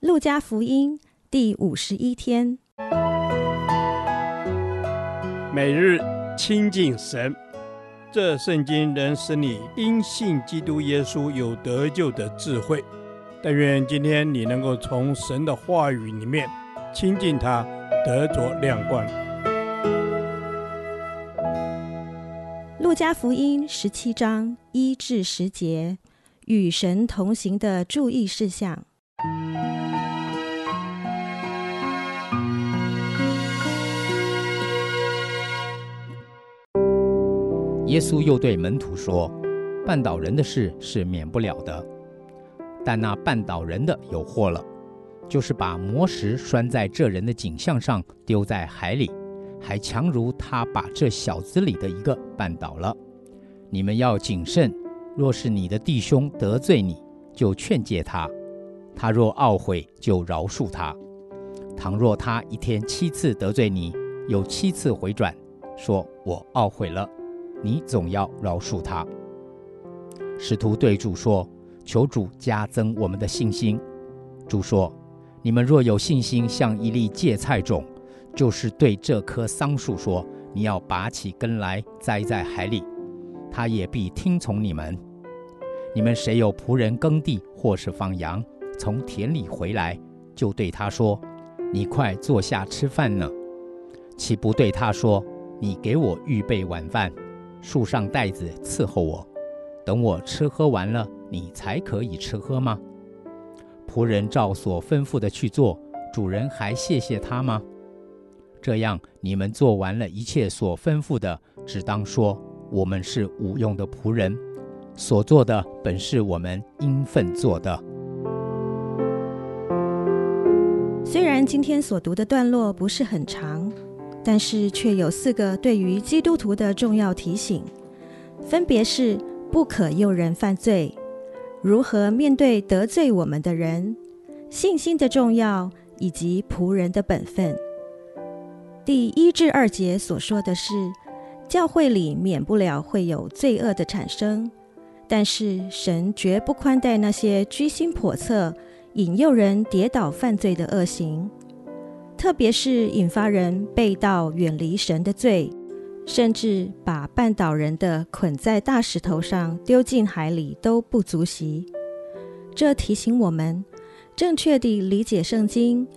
路加福音第五十一天，每日亲近神，这圣经能使你因信基督耶稣有得救的智慧。但愿今天你能够从神的话语里面亲近他，得着亮光。路加福音十七章一至十节，与神同行的注意事项。耶稣又对门徒说：“绊倒人的事是免不了的，但那绊倒人的有祸了，就是把磨石拴在这人的颈项上，丢在海里，还强如他把这小子里的一个绊倒了。你们要谨慎，若是你的弟兄得罪你，就劝诫他；他若懊悔，就饶恕他。倘若他一天七次得罪你，有七次回转，说我懊悔了。”你总要饶恕他。使徒对主说：“求主加增我们的信心。”主说：“你们若有信心，像一粒芥菜种，就是对这棵桑树说：‘你要拔起根来，栽在海里’，他也必听从你们。你们谁有仆人耕地或是放羊，从田里回来，就对他说：‘你快坐下吃饭呢？’岂不对他说：‘你给我预备晚饭？’”束上带子伺候我，等我吃喝完了，你才可以吃喝吗？仆人照所吩咐的去做，主人还谢谢他吗？这样你们做完了一切所吩咐的，只当说：我们是无用的仆人，所做的本是我们应分做的。虽然今天所读的段落不是很长。但是却有四个对于基督徒的重要提醒，分别是不可诱人犯罪、如何面对得罪我们的人、信心的重要以及仆人的本分。第一至二节所说的是，教会里免不了会有罪恶的产生，但是神绝不宽待那些居心叵测、引诱人跌倒犯罪的恶行。特别是引发人背道远离神的罪，甚至把绊倒人的捆在大石头上丢进海里都不足惜。这提醒我们，正确地理解圣经，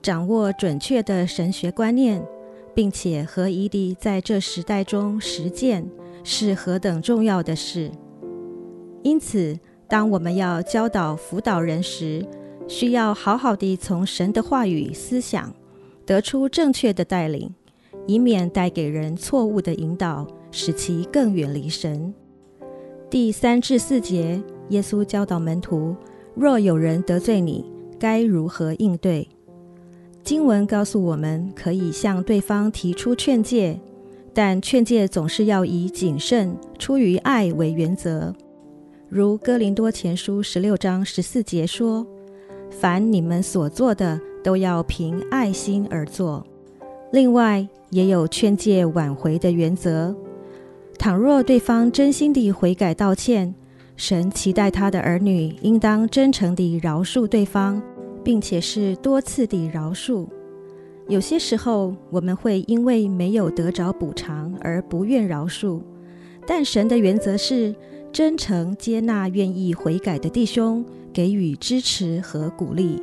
掌握准确的神学观念，并且合宜地在这时代中实践，是何等重要的事。因此，当我们要教导辅导人时，需要好好地从神的话语思想。得出正确的带领，以免带给人错误的引导，使其更远离神。第三至四节，耶稣教导门徒：若有人得罪你，该如何应对？经文告诉我们，可以向对方提出劝诫，但劝诫总是要以谨慎、出于爱为原则。如哥林多前书十六章十四节说：“凡你们所做的，”都要凭爱心而做。另外，也有劝诫挽回的原则。倘若对方真心地悔改道歉，神期待他的儿女应当真诚地饶恕对方，并且是多次地饶恕。有些时候，我们会因为没有得着补偿而不愿饶恕，但神的原则是真诚接纳愿意悔改的弟兄，给予支持和鼓励。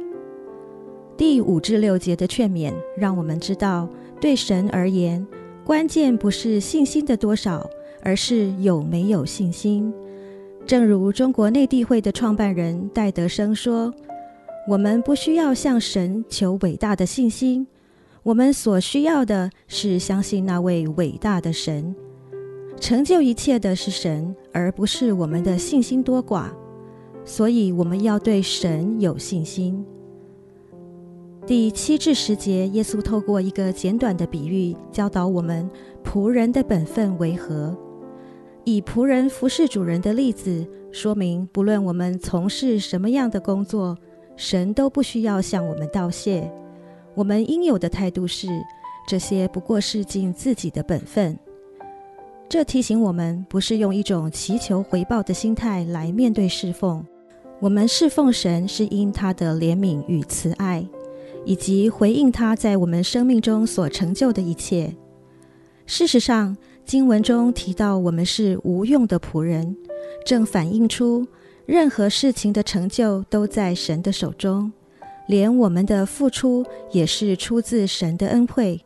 第五至六节的劝勉，让我们知道，对神而言，关键不是信心的多少，而是有没有信心。正如中国内地会的创办人戴德生说：“我们不需要向神求伟大的信心，我们所需要的是相信那位伟大的神。成就一切的是神，而不是我们的信心多寡。所以，我们要对神有信心。”第七至十节，耶稣透过一个简短的比喻，教导我们仆人的本分为何。以仆人服侍主人的例子，说明不论我们从事什么样的工作，神都不需要向我们道谢。我们应有的态度是，这些不过是尽自己的本分。这提醒我们，不是用一种祈求回报的心态来面对侍奉，我们侍奉神是因他的怜悯与慈爱，以及回应他在我们生命中所成就的一切。事实上，经文中提到我们是无用的仆人，正反映出任何事情的成就都在神的手中，连我们的付出也是出自神的恩惠。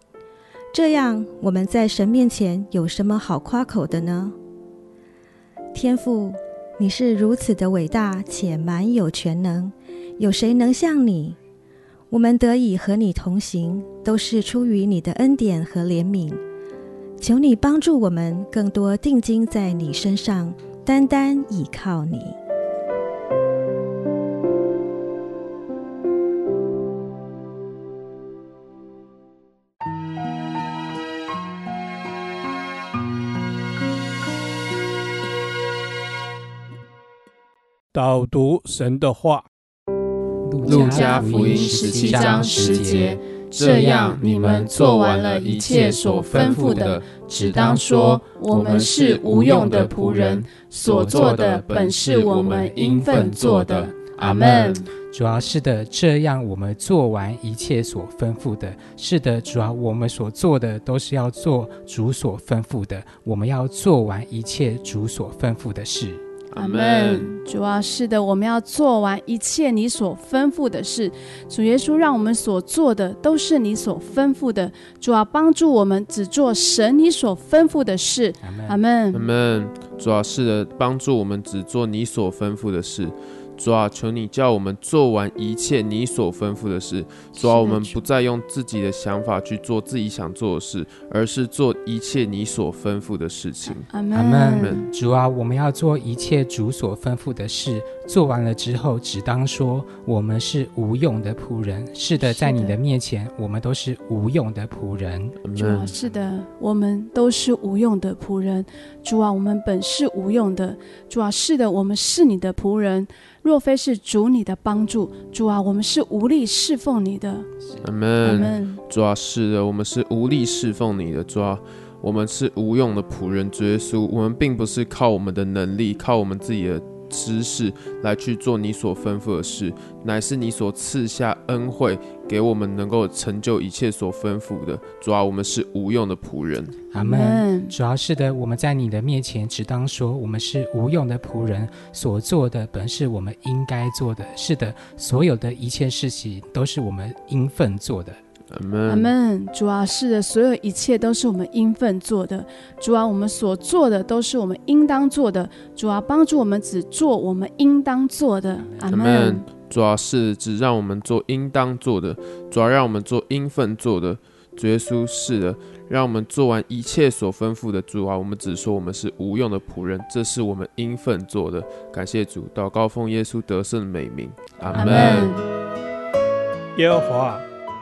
这样，我们在神面前有什么好夸口的呢？天父。你是如此的伟大且满有全能，有谁能像你？我们得以和你同行，都是出于你的恩典和怜悯。求你帮助我们，更多定睛在你身上，单单倚靠你。导读神的话，路加福音十七章十节，这样你们做完了一切所吩咐的，只当说：我们是无用的仆人，所做的本是我们应分做的。阿门。主要，是的，这样我们做完一切所吩咐的。是的，主要，我们所做的都是要做主所吩咐的。我们要做完一切主所吩咐的事。阿门。主啊，是的，我们要做完一切你所吩咐的事。主耶稣，让我们所做的都是你所吩咐的。主啊，帮助我们只做神你所吩咐的事。阿门。阿门。主啊，是的，帮助我们只做你所吩咐的事。主啊，求你叫我们做完一切你所吩咐的事。主啊，我们不再用自己的想法去做自己想做的事，而是做一切你所吩咐的事情。阿门。主啊，我们要做一切主所吩咐的事。做完了之后，只当说我们是无用的仆人。是的，在你的面前，我们都是无用的仆人。主啊，是的，我们都是无用的仆人。主啊，我们本是无用的。主啊，是的，我们是你的仆人。若非是主你的帮助，主啊，我们是无力侍奉你的。阿门。主啊，是的，我们是无力侍奉你的。主啊，我们是无用的仆人。主耶稣，我们并不是靠我们的能力，靠我们自己的。知识来去做你所吩咐的事，乃是你所赐下恩惠给我们，能够成就一切所吩咐的。主啊，我们是无用的仆人。阿门。主要是的，我们在你的面前，只当说我们是无用的仆人，所做的本是我们应该做的。是的，所有的一切事情都是我们应分做的。阿门。主啊，是的，所有一切都是我们应份做的。主啊，我们所做的都是我们应当做的。主啊，帮助我们只做我们应当做的。阿门。主啊，是只让我们做应当做的。主啊，让我们做应份做的。主耶稣，是的，让我们做完一切所吩咐的。主啊，我们只说我们是无用的仆人，这是我们应份做的。感谢主，祷告奉耶稣得胜的美名。阿门。耶和华。